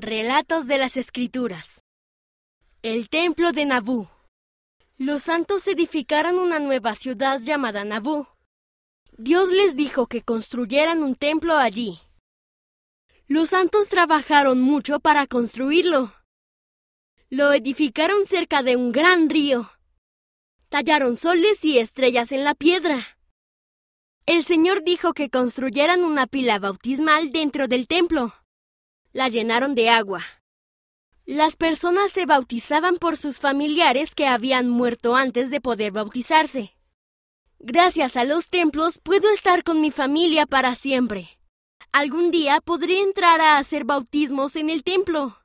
Relatos de las Escrituras. El Templo de Nabú. Los santos edificaron una nueva ciudad llamada Nabú. Dios les dijo que construyeran un templo allí. Los santos trabajaron mucho para construirlo. Lo edificaron cerca de un gran río. Tallaron soles y estrellas en la piedra. El Señor dijo que construyeran una pila bautismal dentro del templo. La llenaron de agua. Las personas se bautizaban por sus familiares que habían muerto antes de poder bautizarse. Gracias a los templos puedo estar con mi familia para siempre. Algún día podré entrar a hacer bautismos en el templo.